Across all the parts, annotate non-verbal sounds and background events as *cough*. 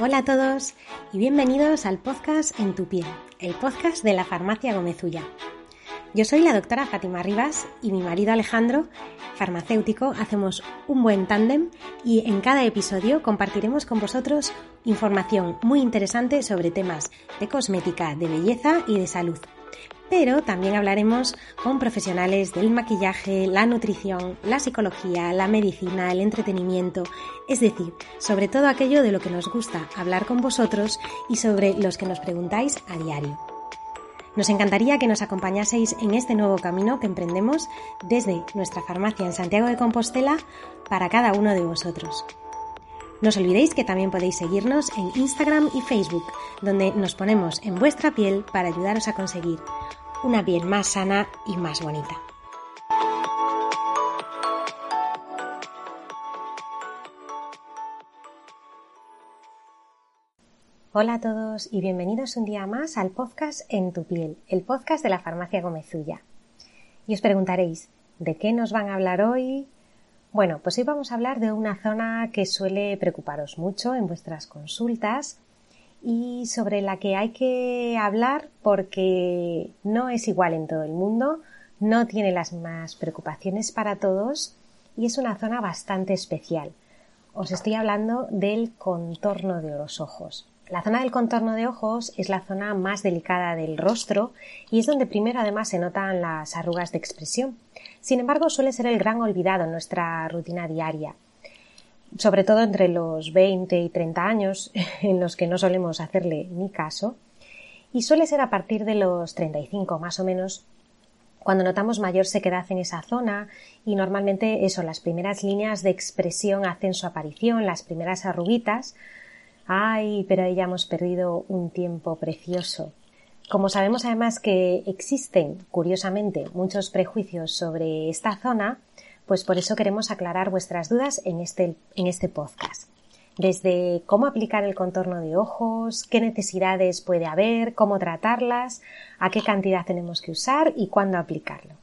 Hola a todos y bienvenidos al podcast En tu piel, el podcast de la farmacia Gómezulla. Yo soy la doctora Fátima Rivas y mi marido Alejandro, farmacéutico, hacemos un buen tándem y en cada episodio compartiremos con vosotros información muy interesante sobre temas de cosmética, de belleza y de salud pero también hablaremos con profesionales del maquillaje, la nutrición, la psicología, la medicina, el entretenimiento, es decir, sobre todo aquello de lo que nos gusta hablar con vosotros y sobre los que nos preguntáis a diario. Nos encantaría que nos acompañaseis en este nuevo camino que emprendemos desde nuestra farmacia en Santiago de Compostela para cada uno de vosotros. No os olvidéis que también podéis seguirnos en Instagram y Facebook, donde nos ponemos en vuestra piel para ayudaros a conseguir una piel más sana y más bonita. Hola a todos y bienvenidos un día más al podcast En tu piel, el podcast de la farmacia Gomezulla. Y os preguntaréis, ¿de qué nos van a hablar hoy? Bueno, pues hoy vamos a hablar de una zona que suele preocuparos mucho en vuestras consultas y sobre la que hay que hablar porque no es igual en todo el mundo, no tiene las mismas preocupaciones para todos y es una zona bastante especial. Os estoy hablando del contorno de los ojos. La zona del contorno de ojos es la zona más delicada del rostro y es donde primero además se notan las arrugas de expresión. Sin embargo, suele ser el gran olvidado en nuestra rutina diaria, sobre todo entre los 20 y 30 años, *laughs* en los que no solemos hacerle ni caso, y suele ser a partir de los 35 más o menos cuando notamos mayor sequedad en esa zona y normalmente eso, las primeras líneas de expresión hacen su aparición, las primeras arruguitas, Ay, pero ahí ya hemos perdido un tiempo precioso. Como sabemos además que existen, curiosamente, muchos prejuicios sobre esta zona, pues por eso queremos aclarar vuestras dudas en este, en este podcast. Desde cómo aplicar el contorno de ojos, qué necesidades puede haber, cómo tratarlas, a qué cantidad tenemos que usar y cuándo aplicarlo.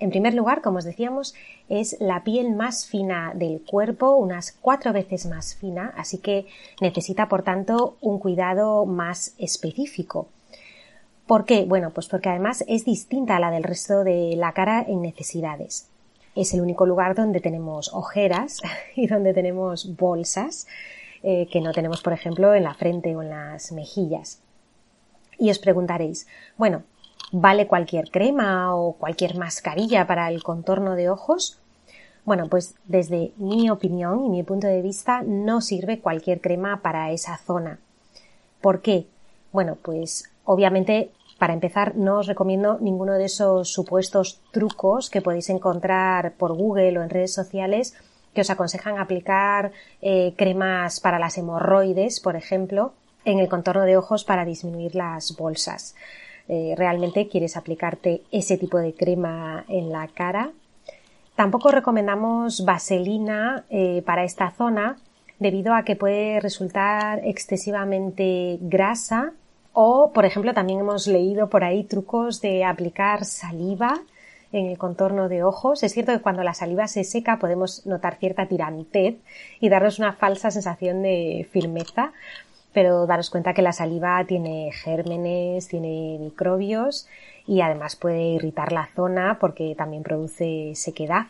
En primer lugar, como os decíamos, es la piel más fina del cuerpo, unas cuatro veces más fina, así que necesita, por tanto, un cuidado más específico. ¿Por qué? Bueno, pues porque además es distinta a la del resto de la cara en necesidades. Es el único lugar donde tenemos ojeras *laughs* y donde tenemos bolsas eh, que no tenemos, por ejemplo, en la frente o en las mejillas. Y os preguntaréis, bueno, ¿Vale cualquier crema o cualquier mascarilla para el contorno de ojos? Bueno, pues desde mi opinión y mi punto de vista no sirve cualquier crema para esa zona. ¿Por qué? Bueno, pues obviamente para empezar no os recomiendo ninguno de esos supuestos trucos que podéis encontrar por Google o en redes sociales que os aconsejan aplicar eh, cremas para las hemorroides, por ejemplo, en el contorno de ojos para disminuir las bolsas. Eh, realmente quieres aplicarte ese tipo de crema en la cara. Tampoco recomendamos vaselina eh, para esta zona debido a que puede resultar excesivamente grasa o, por ejemplo, también hemos leído por ahí trucos de aplicar saliva en el contorno de ojos. Es cierto que cuando la saliva se seca podemos notar cierta tirantez y darnos una falsa sensación de firmeza, pero daros cuenta que la saliva tiene gérmenes, tiene microbios y además puede irritar la zona porque también produce sequedad.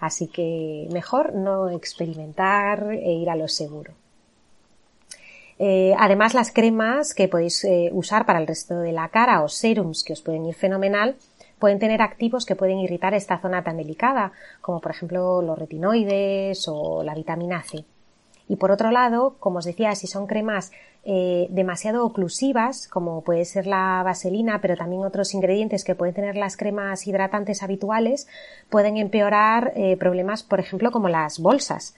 Así que mejor no experimentar e ir a lo seguro. Eh, además, las cremas que podéis eh, usar para el resto de la cara o serums que os pueden ir fenomenal pueden tener activos que pueden irritar esta zona tan delicada, como por ejemplo los retinoides o la vitamina C. Y por otro lado, como os decía, si son cremas eh, demasiado oclusivas, como puede ser la vaselina, pero también otros ingredientes que pueden tener las cremas hidratantes habituales, pueden empeorar eh, problemas, por ejemplo, como las bolsas.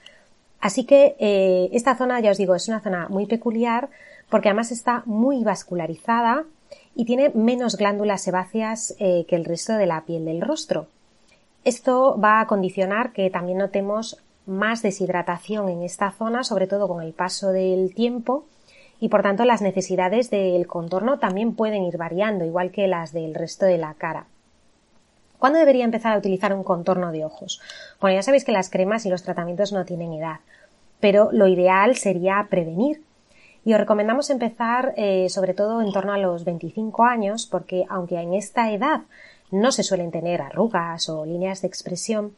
Así que eh, esta zona, ya os digo, es una zona muy peculiar porque además está muy vascularizada y tiene menos glándulas sebáceas que el resto de la piel del rostro. Esto va a condicionar que también notemos más deshidratación en esta zona, sobre todo con el paso del tiempo, y por tanto las necesidades del contorno también pueden ir variando, igual que las del resto de la cara. ¿Cuándo debería empezar a utilizar un contorno de ojos? Bueno, ya sabéis que las cremas y los tratamientos no tienen edad, pero lo ideal sería prevenir. Y os recomendamos empezar eh, sobre todo en torno a los 25 años porque aunque en esta edad no se suelen tener arrugas o líneas de expresión,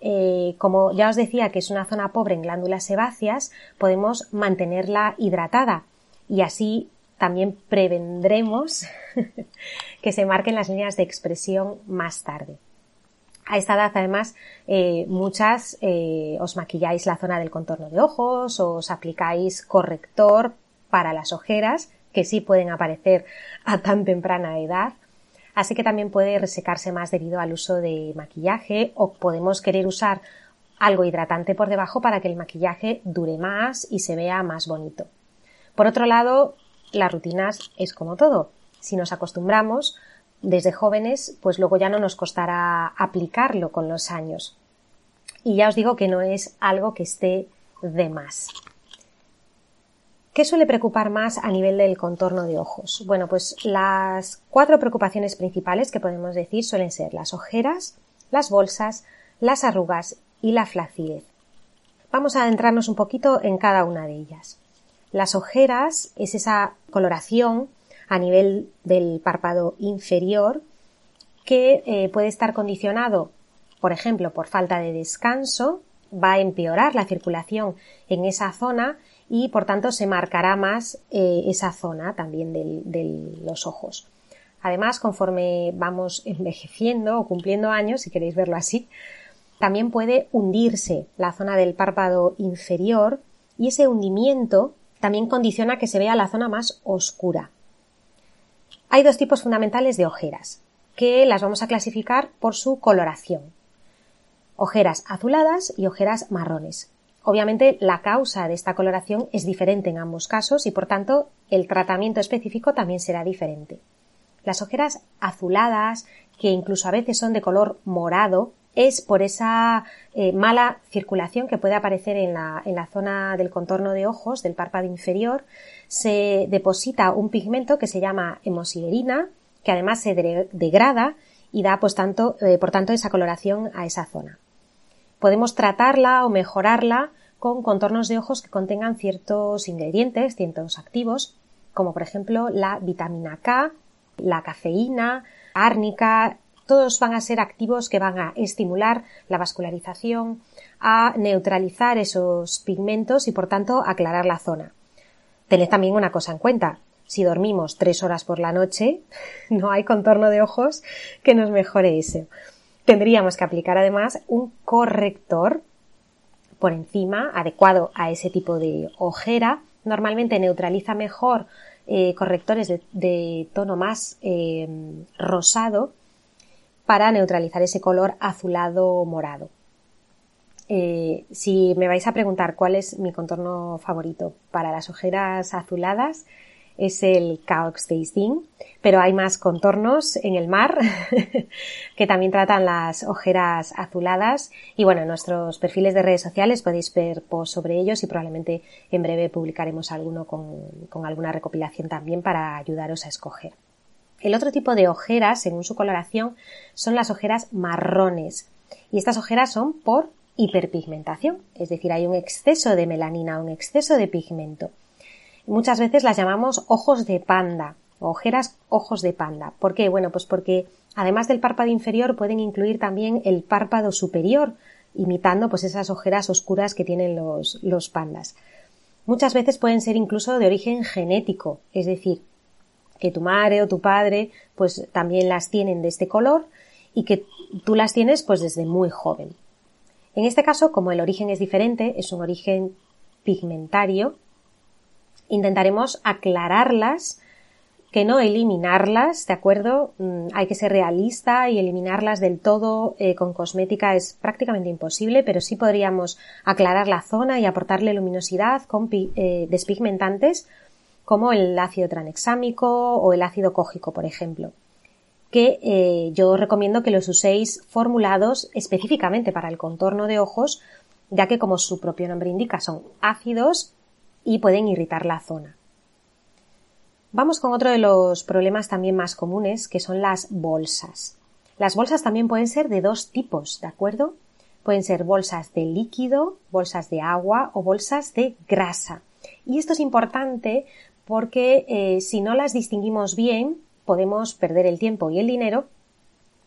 eh, como ya os decía que es una zona pobre en glándulas sebáceas, podemos mantenerla hidratada y así también prevendremos *laughs* que se marquen las líneas de expresión más tarde. A esta edad, además, eh, muchas eh, os maquilláis la zona del contorno de ojos os aplicáis corrector para las ojeras, que sí pueden aparecer a tan temprana edad. Así que también puede resecarse más debido al uso de maquillaje o podemos querer usar algo hidratante por debajo para que el maquillaje dure más y se vea más bonito. Por otro lado, las rutinas es como todo. Si nos acostumbramos, desde jóvenes, pues luego ya no nos costará aplicarlo con los años. Y ya os digo que no es algo que esté de más. ¿Qué suele preocupar más a nivel del contorno de ojos? Bueno, pues las cuatro preocupaciones principales que podemos decir suelen ser las ojeras, las bolsas, las arrugas y la flacidez. Vamos a adentrarnos un poquito en cada una de ellas. Las ojeras es esa coloración a nivel del párpado inferior que eh, puede estar condicionado, por ejemplo, por falta de descanso, va a empeorar la circulación en esa zona y por tanto se marcará más eh, esa zona también de los ojos. Además, conforme vamos *laughs* envejeciendo o cumpliendo años, si queréis verlo así, también puede hundirse la zona del párpado inferior y ese hundimiento también condiciona que se vea la zona más oscura. Hay dos tipos fundamentales de ojeras, que las vamos a clasificar por su coloración. Ojeras azuladas y ojeras marrones. Obviamente la causa de esta coloración es diferente en ambos casos y por tanto el tratamiento específico también será diferente. Las ojeras azuladas, que incluso a veces son de color morado, es por esa eh, mala circulación que puede aparecer en la, en la zona del contorno de ojos, del párpado inferior, se deposita un pigmento que se llama hemosiderina, que además se degrada y da pues tanto, eh, por tanto esa coloración a esa zona. Podemos tratarla o mejorarla con contornos de ojos que contengan ciertos ingredientes, ciertos activos, como por ejemplo la vitamina K, la cafeína, árnica, todos van a ser activos que van a estimular la vascularización, a neutralizar esos pigmentos y por tanto aclarar la zona. Tened también una cosa en cuenta. Si dormimos tres horas por la noche, *laughs* no hay contorno de ojos que nos mejore eso. Tendríamos que aplicar además un corrector por encima adecuado a ese tipo de ojera. Normalmente neutraliza mejor eh, correctores de, tono más eh, rosado para neutralizar ese color azulado morado. Eh, si me vais a preguntar cuál es mi contorno favorito para las ojeras azuladas, es el Caox Daisy, pero hay más contornos en el mar *laughs* que también tratan las ojeras azuladas y bueno, en nuestros perfiles de redes sociales podéis ver posts sobre ellos y probablemente en breve publicaremos alguno con alguna recopilación también para ayudaros a escoger. El otro tipo de ojeras, según su coloración, son las ojeras marrones. Y estas ojeras son por hiperpigmentación, es decir, hay un exceso de melanina, un exceso de pigmento. Muchas veces las llamamos ojos de panda, ojeras ojos de panda. ¿Por qué? Bueno, pues porque además del párpado inferior pueden incluir también el párpado superior, imitando pues esas ojeras oscuras que tienen los, los pandas. Muchas veces pueden ser incluso de origen genético, es decir, que tu madre o tu padre pues también las tienen de este color y que tú las tienes pues desde muy joven. En este caso, como el origen es diferente, es un origen pigmentario, intentaremos aclararlas, que no eliminarlas, ¿de acuerdo? Mm, hay que ser realista y eliminarlas del todo eh, con cosmética es prácticamente imposible, pero sí podríamos aclarar la zona y aportarle luminosidad con eh, despigmentantes como el ácido tranexámico o el ácido cógico, por ejemplo, que eh, yo recomiendo que los uséis formulados específicamente para el contorno de ojos, ya que como su propio nombre indica son ácidos y pueden irritar la zona. Vamos con otro de los problemas también más comunes, que son las bolsas. Las bolsas también pueden ser de dos tipos, ¿de acuerdo? Pueden ser bolsas de líquido, bolsas de agua o bolsas de grasa Y esto es importante porque eh, si no las distinguimos bien, podemos perder el tiempo y el dinero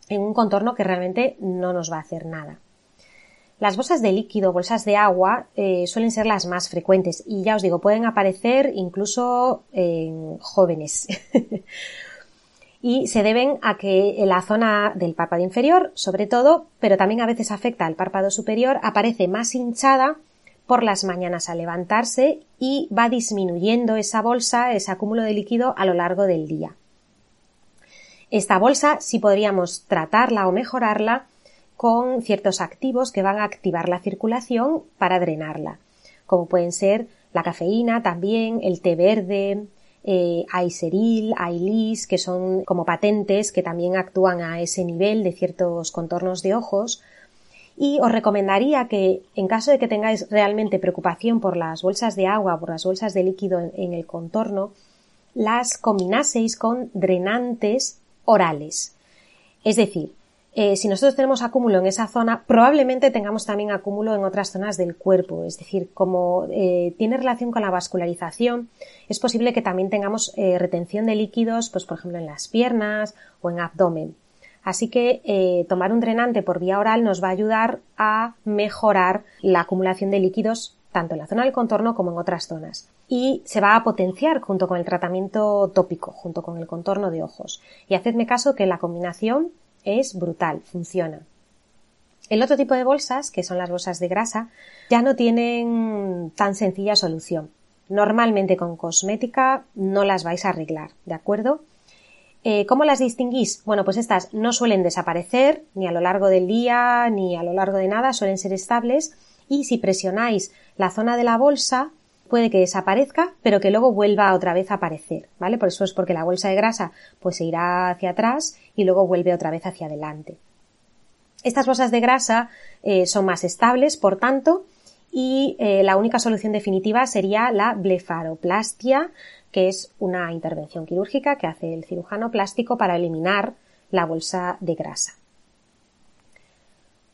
en un contorno que realmente no nos va a hacer nada. Las bolsas de líquido, bolsas de agua, eh, suelen ser las más frecuentes y ya os digo, pueden aparecer incluso en jóvenes. *laughs* y se deben a que la zona del párpado inferior, sobre todo, pero también a veces afecta al párpado superior, aparece más hinchada por las mañanas al levantarse y va disminuyendo esa bolsa, ese acúmulo de líquido a lo largo del día. Esta bolsa sí podríamos tratarla o mejorarla con ciertos activos que van a activar la circulación para drenarla, como pueden ser la cafeína también, el té verde, eh, Aiseril, Ailis, que son como patentes que también actúan a ese nivel de ciertos contornos de ojos, y os recomendaría que, en caso de que tengáis realmente preocupación por las bolsas de agua, por las bolsas de líquido en, el contorno, las combinaseis con drenantes orales. Es decir, eh, si nosotros tenemos acúmulo en esa zona, probablemente tengamos también acúmulo en otras zonas del cuerpo. Es decir, como eh, tiene relación con la vascularización, es posible que también tengamos eh, retención de líquidos, pues por ejemplo en las piernas o en abdomen. Así que tomar un drenante por vía oral nos va a ayudar a mejorar la acumulación de líquidos tanto en la zona del contorno como en otras zonas. Y se va a potenciar junto con el tratamiento tópico, junto con el contorno de ojos. Y hacedme caso que la combinación es brutal, funciona. El otro tipo de bolsas, que son las bolsas de grasa, ya no tienen tan sencilla solución. Normalmente con cosmética no las vais a arreglar, ¿de acuerdo? Eh, ¿Cómo las distinguís? Bueno, pues estas no suelen desaparecer ni a lo largo del día ni a lo largo de nada, suelen ser estables y si presionáis la zona de la bolsa puede que desaparezca, pero que luego vuelva otra vez a aparecer, ¿vale? Por eso es porque la bolsa de grasa pues se irá hacia atrás y luego vuelve otra vez hacia adelante. Estas bolsas de grasa eh, son más estables, por tanto, y eh, la única solución definitiva sería la blefaroplastia, que es una intervención quirúrgica que hace el cirujano plástico para eliminar la bolsa de grasa.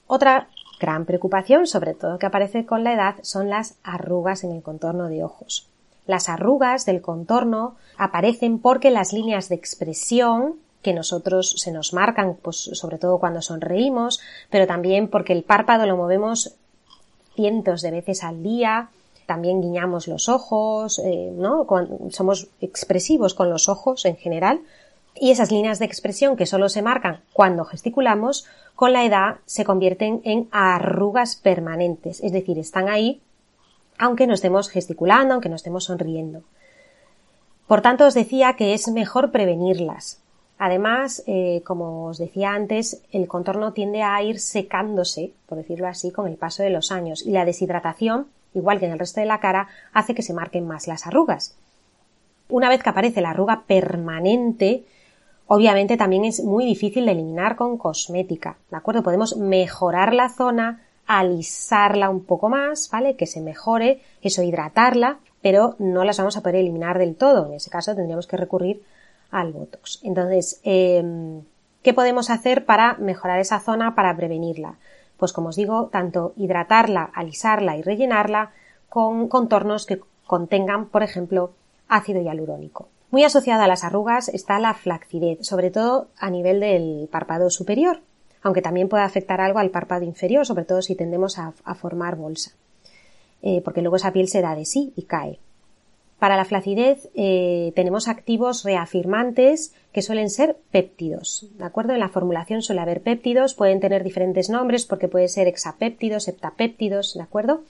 Otra gran preocupación, sobre todo que aparece con la edad, son las arrugas en el contorno de ojos. Las arrugas del contorno aparecen porque las líneas de expresión que nosotros se nos marcan, pues sobre todo cuando sonreímos, pero también porque el párpado lo movemos cientos de veces al día, también guiñamos los ojos, eh, ¿no? somos expresivos con los ojos en general. Y esas líneas de expresión que solo se marcan cuando gesticulamos, con la edad se convierten en arrugas permanentes, es decir, están ahí aunque no estemos gesticulando, aunque no estemos sonriendo. Por tanto, os decía que es mejor prevenirlas. Además, eh, como os decía antes, el contorno tiende a ir secándose, por decirlo así, con el paso de los años y la deshidratación igual que en el resto de la cara, hace que se marquen más las arrugas. Una vez que aparece la arruga permanente, obviamente también es muy difícil de eliminar con cosmética, ¿de acuerdo? Podemos mejorar la zona, alisarla un poco más, ¿vale? Que se mejore, eso hidratarla, pero no las vamos a poder eliminar del todo. En ese caso tendríamos que recurrir al Botox. Entonces, em, ¿qué podemos hacer para mejorar esa zona, para prevenirla? Pues como os digo, tanto hidratarla, alisarla y rellenarla con contornos que contengan, por ejemplo, ácido hialurónico. Muy asociada a las arrugas está la flacidez, sobre todo a nivel del párpado superior, aunque también puede afectar algo al párpado inferior, sobre todo si tendemos a, formar bolsa, eh, porque luego esa piel se da de sí y cae. Para la flacidez eh, tenemos activos reafirmantes que suelen ser péptidos, ¿de acuerdo? En la formulación suele haber péptidos, pueden tener diferentes nombres porque puede ser hexapéptidos, heptapéptidos, ¿de acuerdo?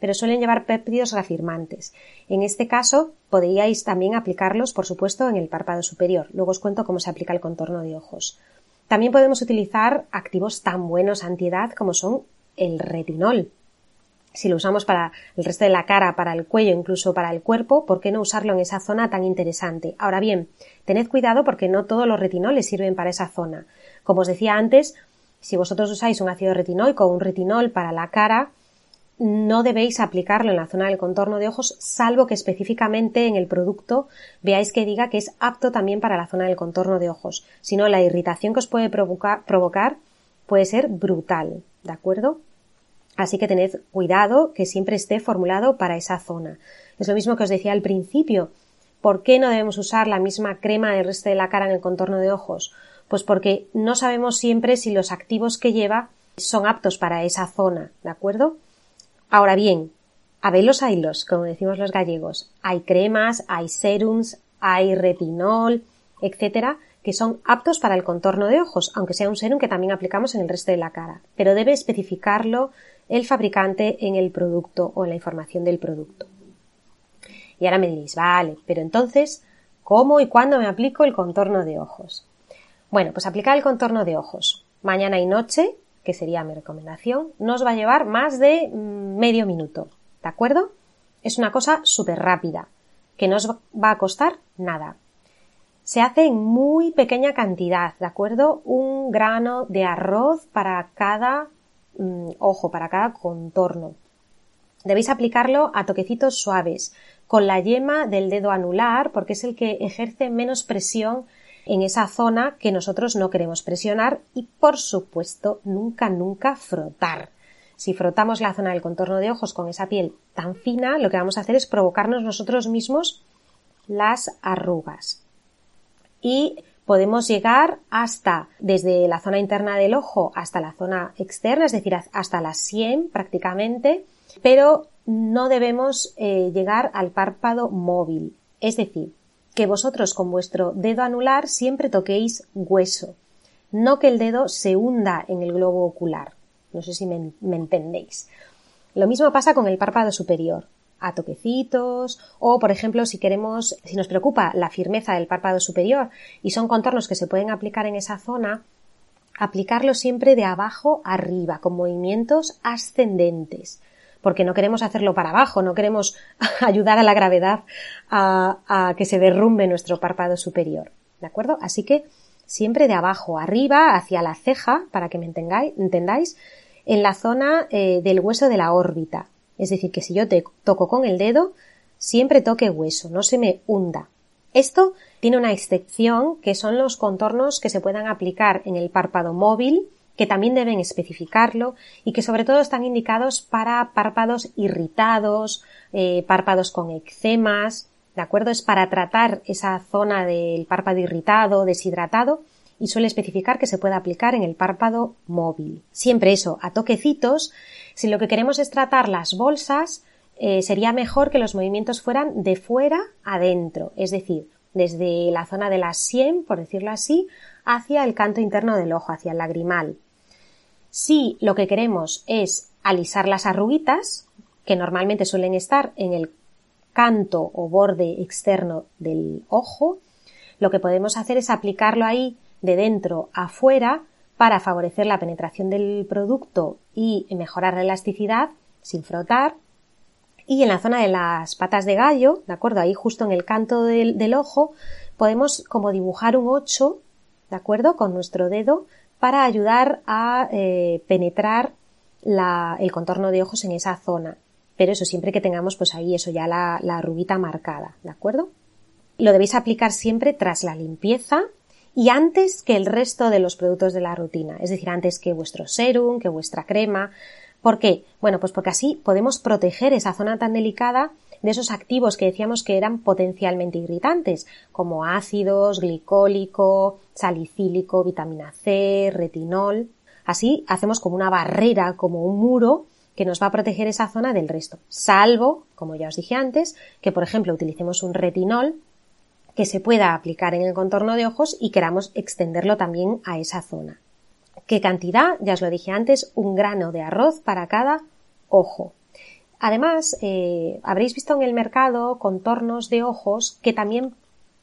Pero suelen llevar péptidos reafirmantes. En este caso podríais también aplicarlos, por supuesto, en el párpado superior. Luego os cuento cómo se aplica el contorno de ojos. También podemos utilizar activos tan buenos antiedad como son el retinol, si lo usamos para el resto de la cara, para el cuello, incluso para el cuerpo, ¿por qué no usarlo en esa zona tan interesante? Ahora bien, tened cuidado porque no todos los retinoles sirven para esa zona. Como os decía antes, si vosotros usáis un ácido retinoico o un retinol para la cara, no debéis aplicarlo en la zona del contorno de ojos, salvo que específicamente en el producto veáis que diga que es apto también para la zona del contorno de ojos. Si no, la irritación que os puede provocar, provocar puede ser brutal, ¿de acuerdo? Así que tened cuidado que siempre esté formulado para esa zona. Es lo mismo que os decía al principio. ¿Por qué no debemos usar la misma crema del resto de la cara en el contorno de ojos? Pues porque no sabemos siempre si los activos que lleva son aptos para esa zona, ¿de acuerdo? Ahora bien, a velos los, como decimos los gallegos. Hay cremas, hay serums, hay retinol, etcétera, que son aptos para el contorno de ojos, aunque sea un serum que también aplicamos en el resto de la cara. Pero debe especificarlo el fabricante en el producto o en la información del producto. Y ahora me diréis, vale, pero entonces, ¿cómo y cuándo me aplico el contorno de ojos? Bueno, pues aplicar el contorno de ojos mañana y noche, que sería mi recomendación, no os va a llevar más de mm, medio minuto, ¿de acuerdo? Es una cosa súper rápida, que no os va a costar nada. Se hace en muy pequeña cantidad, ¿de acuerdo? Un grano de arroz para cada mm, ojo, para cada contorno. Debéis aplicarlo a toquecitos suaves, con la yema del dedo anular, porque es el que ejerce menos presión en esa zona que nosotros no queremos presionar y, por supuesto, nunca, nunca frotar. Si frotamos la zona del contorno de ojos con esa piel tan fina, lo que vamos a hacer es provocarnos nosotros mismos las arrugas. Y podemos llegar hasta, desde la zona interna del ojo hasta la zona externa, es decir, hasta la sien prácticamente, pero no debemos eh, llegar al párpado móvil. Es decir, que vosotros con vuestro dedo anular siempre toquéis hueso, no que el dedo se hunda en el globo ocular. No sé si me, entendéis. Lo mismo pasa con el párpado superior a toquecitos o por ejemplo si queremos si nos preocupa la firmeza del párpado superior y son contornos que se pueden aplicar en esa zona aplicarlo siempre de abajo arriba con movimientos ascendentes porque no queremos hacerlo para abajo, no queremos *laughs* ayudar a la gravedad a, que se derrumbe nuestro párpado superior. ¿De acuerdo? Así que siempre de abajo arriba, hacia la ceja, para que me entendáis, en la zona eh, del hueso de la órbita. Es decir, que si yo te toco con el dedo, siempre toque hueso, no se me hunda. Esto tiene una excepción que son los contornos que se puedan aplicar en el párpado móvil, que también deben especificarlo y que sobre todo están indicados para párpados irritados, eh, párpados con eczemas, ¿de acuerdo? Es para tratar esa zona del párpado irritado, deshidratado y suele especificar que se puede aplicar en el párpado móvil. Siempre eso, a toquecitos. Si lo que queremos es tratar las bolsas, eh, sería mejor que los movimientos fueran de fuera adentro, es decir, desde la zona de la sien, por decirlo así, hacia el canto interno del ojo, hacia el lagrimal. Si lo que queremos es alisar las arruguitas, que normalmente suelen estar en el canto o borde externo del ojo, lo que podemos hacer es aplicarlo ahí de dentro a fuera para favorecer la penetración del producto y mejorar la elasticidad sin frotar. Y en la zona de las patas de gallo, ¿de acuerdo? Ahí justo en el canto del, ojo, podemos como dibujar un 8, ¿de acuerdo? Con nuestro dedo para ayudar a eh, penetrar el contorno de ojos en esa zona. Pero eso siempre que tengamos pues ahí eso ya la, la arruguita marcada, ¿de acuerdo? Lo debéis aplicar siempre tras la limpieza y antes que el resto de los productos de la rutina, es decir, antes que vuestro serum, que vuestra crema. ¿Por qué? Bueno, pues porque así podemos proteger esa zona tan delicada de esos activos que decíamos que eran potencialmente irritantes, como ácidos, glicólico, salicílico, vitamina C, retinol. Así hacemos como una barrera, como un muro que nos va a proteger esa zona del resto, salvo, como ya os dije antes, que por ejemplo utilicemos un retinol que se pueda aplicar en el contorno de ojos y queramos extenderlo también a esa zona. ¿Qué cantidad? Ya os lo dije antes, un grano de arroz para cada ojo. Además, eh, habréis visto en el mercado contornos de ojos que también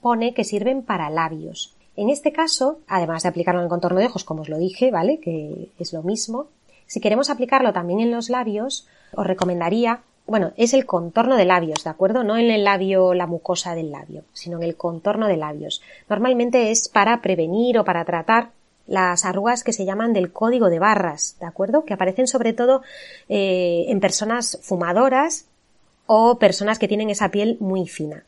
pone que sirven para labios. En este caso, además de aplicarlo en el contorno de ojos, como os lo dije, ¿vale? Que es lo mismo. Si queremos aplicarlo también en los labios, os recomendaría bueno, es el contorno de labios, ¿de acuerdo? No en el labio, la mucosa del labio, sino en el contorno de labios. Normalmente es para prevenir o para tratar las arrugas que se llaman del código de barras, ¿de acuerdo? Que aparecen sobre todo eh, en personas fumadoras o personas que tienen esa piel muy fina.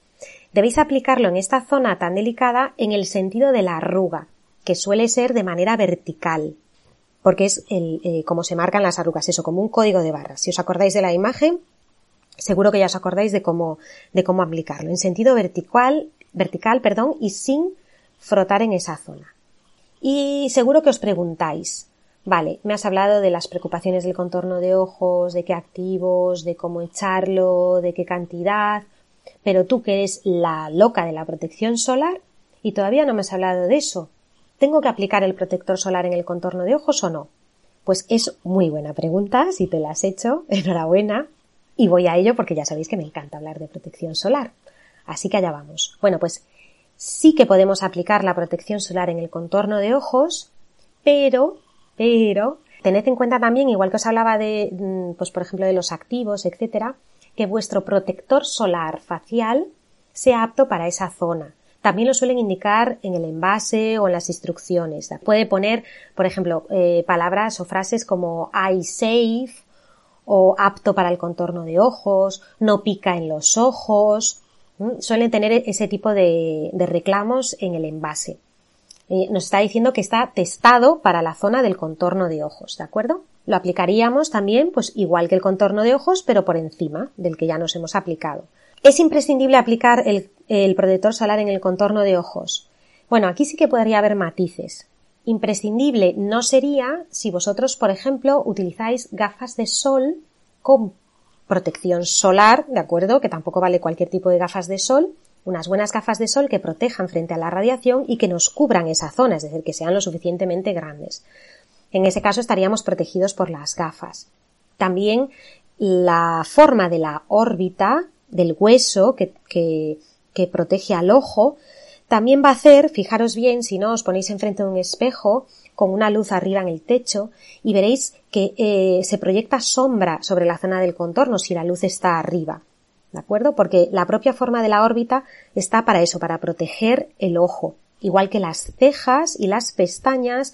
Debéis aplicarlo en esta zona tan delicada en el sentido de la arruga, que suele ser de manera vertical. porque es el, eh, como se marcan las arrugas, eso, como un código de barras. Si os acordáis de la imagen, seguro que ya os acordáis de cómo, de cómo aplicarlo, en sentido vertical, vertical, perdón, y sin frotar en esa zona. Y seguro que os preguntáis, vale, me has hablado de las preocupaciones del contorno de ojos, de qué activos, de cómo echarlo, de qué cantidad, pero tú que eres la loca de la protección solar y todavía no me has hablado de eso. ¿Tengo que aplicar el protector solar en el contorno de ojos o no? Pues es muy buena pregunta, si te la has hecho, *laughs* enhorabuena. Y voy a ello porque ya sabéis que me encanta hablar de protección solar. Así que allá vamos. Bueno, pues sí que podemos aplicar la protección solar en el contorno de ojos, pero, pero, tened en cuenta también, igual que os hablaba de, mm, pues por ejemplo, de los activos, etcétera, que vuestro protector solar facial sea apto para esa zona. También lo suelen indicar en el envase o en las instrucciones. Puede poner, por ejemplo, eh, palabras o frases como eye safe o apto para el contorno de ojos, no pica en los ojos, suelen tener ese tipo de, reclamos en el envase. Eh, nos está diciendo que está testado para la zona del contorno de ojos, ¿de acuerdo? Lo aplicaríamos también, pues igual que el contorno de ojos, pero por encima del que ya nos hemos aplicado. ¿Es imprescindible aplicar el protector solar en el contorno de ojos? Bueno, aquí sí que podría haber matices. Imprescindible no sería si vosotros, por ejemplo, utilizáis gafas de sol con protección solar, ¿de acuerdo? Que tampoco vale cualquier tipo de gafas de sol, unas buenas gafas de sol que protejan frente a la radiación y que nos cubran esa zona, es decir, que sean lo suficientemente grandes. En ese caso estaríamos protegidos por las gafas. También la forma de la órbita del hueso que, que, que protege al ojo también va a hacer, fijaros bien, si no os ponéis enfrente de un espejo, con una luz arriba en el techo y veréis que eh, se proyecta sombra sobre la zona del contorno si la luz está arriba. ¿De acuerdo? Porque la propia forma de la órbita está para eso, para proteger el ojo. Igual que las cejas y las pestañas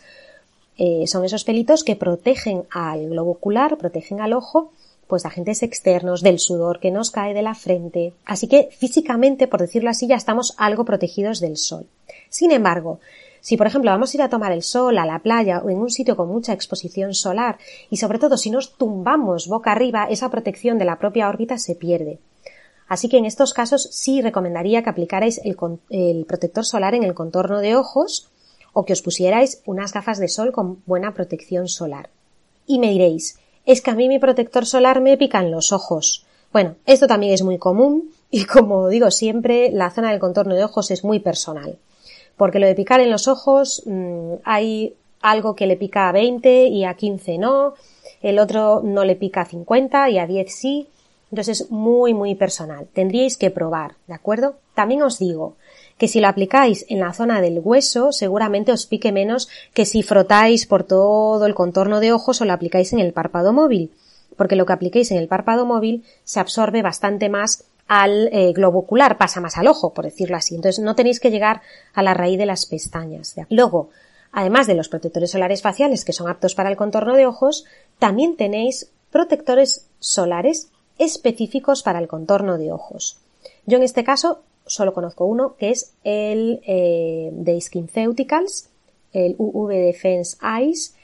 eh, son esos pelitos que protegen al globo ocular, protegen al ojo, pues de agentes externos, del sudor que nos cae de la frente. Así que físicamente, por decirlo así, ya estamos algo protegidos del sol. Sin embargo, si, por ejemplo, vamos a ir a tomar el sol a la playa o en un sitio con mucha exposición solar y sobre todo si nos tumbamos boca arriba, esa protección de la propia órbita se pierde. Así que en estos casos sí recomendaría que aplicarais el, protector solar en el contorno de ojos o que os pusierais unas gafas de sol con buena protección solar. Y me diréis, es que a mí mi protector solar me pica en los ojos. Bueno, esto también es muy común y como digo siempre, la zona del contorno de ojos es muy personal porque lo de picar en los ojos mm, hay algo que le pica a 20 y a 15 no, el otro no le pica a 50 y a 10 sí, entonces es muy muy personal, tendríais que probar, ¿de acuerdo? También os digo que si lo aplicáis en la zona del hueso seguramente os pique menos que si frotáis por todo el contorno de ojos o lo aplicáis en el párpado móvil, porque lo que apliquéis en el párpado móvil se absorbe bastante más al eh, globo ocular, pasa más al ojo, por decirlo así. Entonces no tenéis que llegar a la raíz de las pestañas. Luego, además de los protectores solares faciales que son aptos para el contorno de ojos, también tenéis protectores solares específicos para el contorno de ojos. Yo en este caso solo conozco uno que es el eh, de SkinCeuticals, el UV Defense Eyes,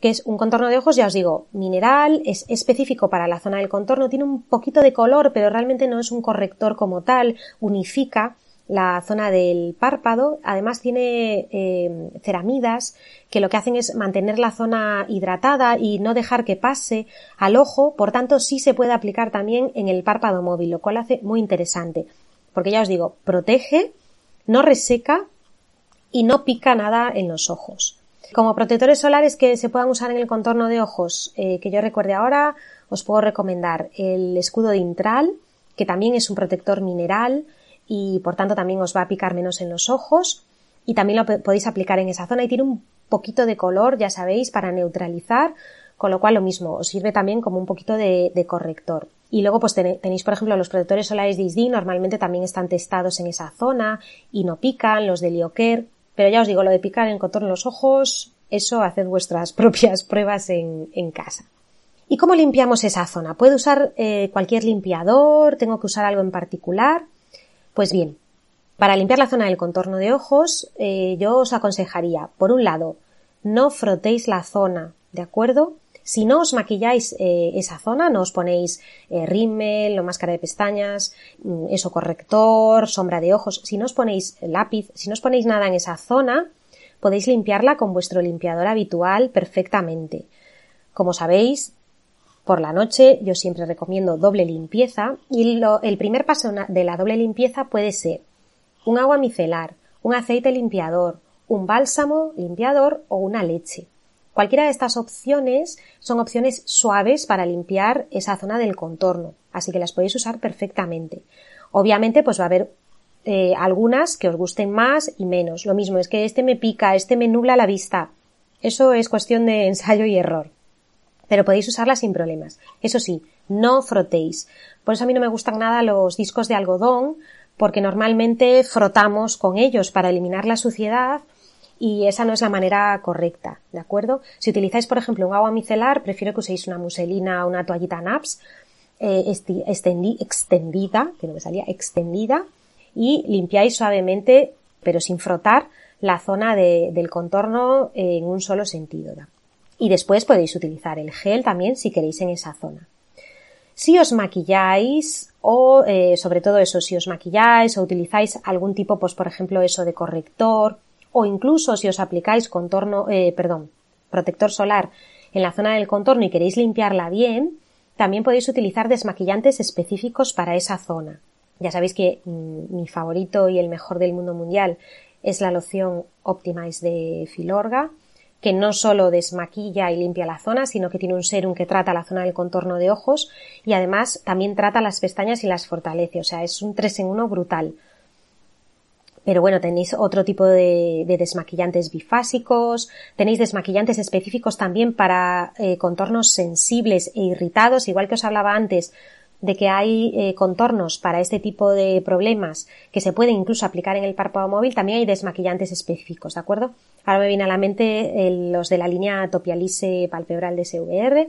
que es un contorno de ojos, ya os digo, mineral, es específico para la zona del contorno, tiene un poquito de color, pero realmente no es un corrector como tal, unifica la zona del párpado, además tiene eh, ceramidas que lo que hacen es mantener la zona hidratada y no dejar que pase al ojo, por tanto sí se puede aplicar también en el párpado móvil, lo cual hace muy interesante, porque ya os digo, protege, no reseca y no pica nada en los ojos. Como protectores solares que se puedan usar en el contorno de ojos, eh, que yo recuerde ahora, os puedo recomendar el escudo de Intral, que también es un protector mineral y por tanto también os va a picar menos en los ojos y también lo podéis aplicar en esa zona y tiene un poquito de color, ya sabéis, para neutralizar, con lo cual lo mismo, os sirve también como un poquito de, corrector. Y luego pues tenéis, por ejemplo, los protectores solares de ISD, normalmente también están testados en esa zona y no pican, los de Lioker, pero ya os digo, lo de picar en contorno los ojos, eso haced vuestras *laughs* propias pruebas en, casa. ¿Y cómo limpiamos esa zona? ¿Puedo usar eh, cualquier limpiador? ¿Tengo que usar algo en particular? Pues bien, para limpiar la zona del contorno de ojos, eh, yo os aconsejaría, por un lado, no frotéis la zona ¿de acuerdo? Si no os maquilláis eh, esa zona, no os ponéis eh, rímel máscara de pestañas, mm, eso corrector, sombra de ojos, si no os ponéis lápiz, si no os ponéis nada en esa zona, podéis limpiarla con vuestro limpiador habitual perfectamente. Como sabéis, por la noche yo siempre recomiendo doble limpieza y el primer paso de la doble limpieza puede ser un agua micelar, un aceite limpiador, un bálsamo limpiador o una leche. Cualquiera de estas opciones son opciones suaves para limpiar esa zona del contorno, así que las podéis usar perfectamente. Obviamente, pues va a haber eh, algunas que os gusten más y menos. Lo mismo es que este me pica, este me nubla la vista. Eso es cuestión de *laughs* ensayo y error. Pero podéis usarla sin problemas. Eso sí, no frotéis. Por eso a mí no me gustan nada los discos de algodón, porque normalmente frotamos con ellos para eliminar la suciedad y esa no es la manera correcta, ¿de acuerdo? Si utilizáis, por ejemplo, un agua micelar, prefiero que uséis una muselina o una toallita NAPS eh, extendida, que no me salía, extendida, y limpiáis suavemente, pero sin frotar, la zona del contorno en un solo sentido. Y después podéis utilizar el gel también si queréis en esa zona. Si os maquilláis o eh, sobre todo eso, si os maquilláis o utilizáis algún tipo, pues por ejemplo eso de corrector o incluso si os aplicáis contorno, eh, perdón, protector solar en la zona del contorno y queréis limpiarla bien, también podéis utilizar desmaquillantes específicos para esa zona. Ya sabéis que mm, mi favorito y el mejor del mundo mundial es la loción Optimize de Filorga, que no solo desmaquilla y limpia la zona, sino que tiene un serum que trata la zona del contorno de ojos y además también trata las pestañas y las fortalece. O sea, es un 3 en 1 brutal. Pero bueno, tenéis otro tipo de, desmaquillantes bifásicos, tenéis desmaquillantes específicos también para eh, contornos sensibles e irritados, igual que os hablaba antes de que hay eh, contornos para este tipo de problemas que se pueden incluso aplicar en el párpado móvil, también hay desmaquillantes específicos, ¿de acuerdo? Ahora me viene a la mente los de la línea Topialise Palpebral de SVR,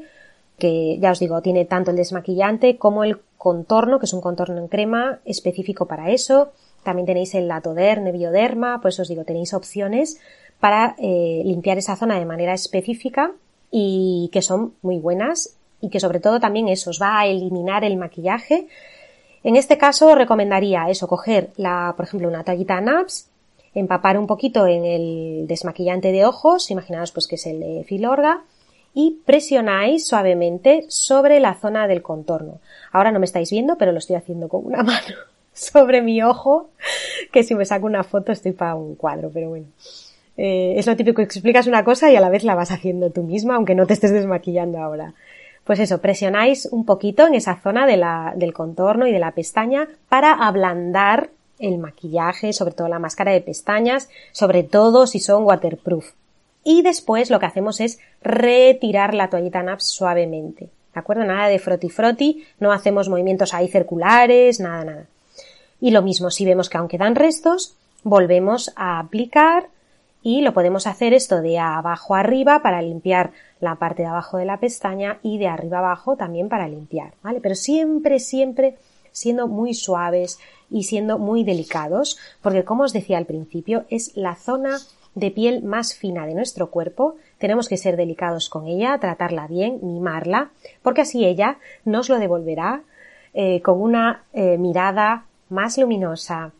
que ya os digo, tiene tanto el desmaquillante como el contorno, que es un contorno en crema específico para eso. También tenéis el Latoderne, Bioderma, pues os digo, tenéis opciones para eh, limpiar esa zona de manera específica y que son muy buenas y que sobre todo también eso os va a eliminar el maquillaje. En este caso recomendaría eso, coger la, por ejemplo, una toallita NAPS, empapar un poquito en el desmaquillante de ojos, imaginaos pues que es el de Filorga, y presionáis suavemente sobre la zona del contorno. Ahora no me estáis viendo, pero lo estoy haciendo con una *laughs* mano sobre mi ojo, que si me saco una foto estoy para un cuadro, pero bueno. Eh, es lo típico explicas una cosa y a la vez la vas haciendo tú misma, aunque no te estés desmaquillando ahora. Pues eso, presionáis un poquito en esa zona de la, del contorno y de la pestaña para ablandar el maquillaje, sobre todo la máscara de pestañas, sobre todo si son waterproof. Y después lo que hacemos es retirar la toallita NAPS suavemente. ¿De acuerdo? Nada de froti froti, no hacemos movimientos ahí circulares, nada, nada. Y lo mismo, si vemos que aún quedan restos, volvemos a aplicar y lo podemos hacer esto de abajo arriba para limpiar la parte de abajo de la pestaña y de arriba abajo también para limpiar, ¿vale? Pero siempre, siempre siendo muy suaves y siendo muy delicados, porque como os decía al principio, es la zona de piel más fina de nuestro cuerpo, tenemos que ser delicados con ella, tratarla bien, mimarla, porque así ella nos lo devolverá eh, con una eh, mirada más luminosa,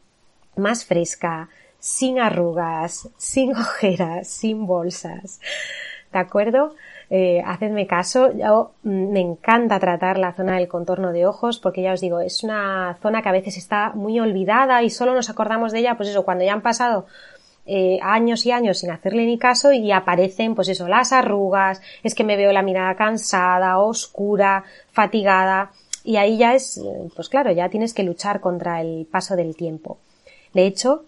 más fresca, sin arrugas, sin *laughs* ojeras, sin bolsas. ¿De acuerdo? Eh, hacedme caso, yo, mm, me encanta tratar la zona del contorno de ojos porque ya os digo, es una zona que a veces está muy olvidada y solo nos acordamos de ella, pues eso, cuando ya han pasado eh, años y años sin hacerle ni caso y aparecen, pues eso, las arrugas, es que me veo la mirada cansada, oscura, fatigada y ahí ya es, pues claro, ya tienes que luchar contra el paso del tiempo. De hecho,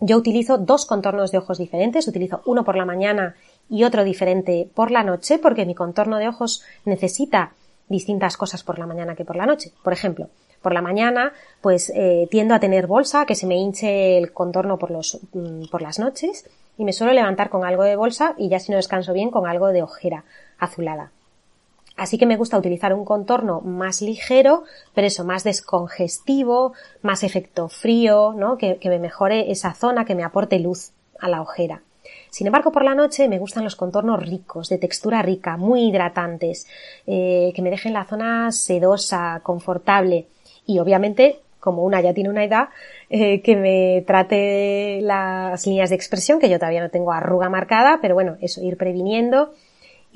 yo utilizo dos contornos de ojos diferentes, utilizo uno por la mañana y otro diferente por la noche porque mi contorno de ojos necesita distintas cosas por la mañana que por la noche. Por ejemplo, por la mañana, pues eh, tiendo a tener bolsa, que se me hinche el contorno por, los, mm, por las noches, y me suelo levantar con algo de bolsa y ya si no descanso bien con algo de ojera azulada. Así que me gusta utilizar un contorno más ligero, pero eso, más descongestivo, más efecto frío, ¿no? Que, me mejore esa zona, que me aporte luz a la ojera. Sin embargo, por la noche me gustan los contornos ricos, de textura rica, muy hidratantes, eh, que me dejen la zona sedosa, confortable y obviamente como una ya tiene una edad, eh, que me trate las líneas de expresión, que yo todavía no tengo arruga marcada, pero bueno, eso, ir previniendo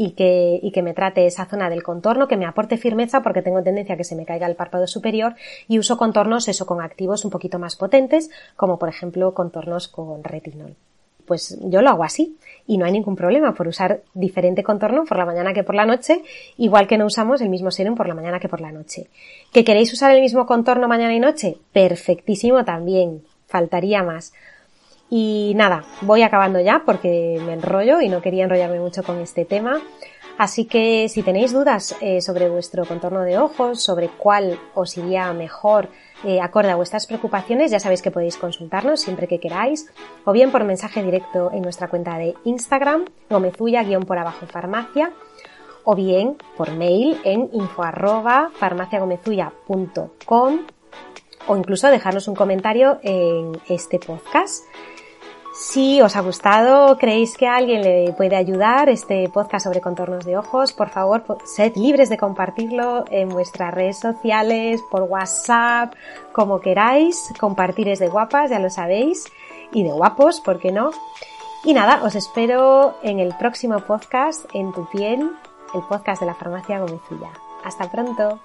y que, y que me trate esa zona del contorno, que me aporte firmeza porque tengo tendencia a que se me caiga el párpado superior y uso contornos eso con activos un poquito más potentes, como por ejemplo contornos con retinol. Pues yo lo hago así y no hay ningún problema por usar diferente contorno por la mañana que por la noche, igual que no usamos el mismo serum por la mañana que por la noche. ¿Que queréis usar el mismo contorno mañana y noche? Perfectísimo también, faltaría más. Y nada, voy acabando ya porque me enrollo y no quería enrollarme mucho con este tema. Así que si tenéis dudas eh, sobre vuestro contorno de ojos, sobre cuál os iría mejor eh, acorde a vuestras preocupaciones, ya sabéis que podéis consultarnos siempre que queráis, o bien por mensaje directo en nuestra cuenta de Instagram, gomezuya-por abajo farmacia, o bien por mail en info arroba o incluso dejarnos un comentario en este podcast. Si os ha gustado, creéis que a alguien le puede ayudar este podcast sobre contornos de ojos, por favor, sed libres de compartirlo en vuestras redes sociales, por WhatsApp, como queráis. Compartir es de guapas, ya lo sabéis, y de guapos, ¿por qué no? Y nada, os espero en el próximo podcast, En tu piel, el podcast de la farmacia Gomecilla. Hasta pronto.